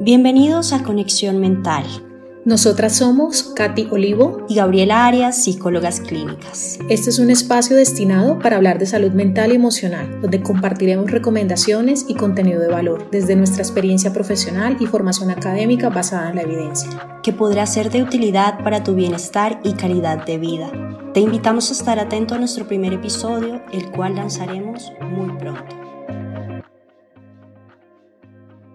Bienvenidos a Conexión Mental. Nosotras somos Katy Olivo y Gabriela Arias, psicólogas clínicas. Este es un espacio destinado para hablar de salud mental y emocional, donde compartiremos recomendaciones y contenido de valor desde nuestra experiencia profesional y formación académica basada en la evidencia. Que podrá ser de utilidad para tu bienestar y calidad de vida. Te invitamos a estar atento a nuestro primer episodio, el cual lanzaremos muy pronto.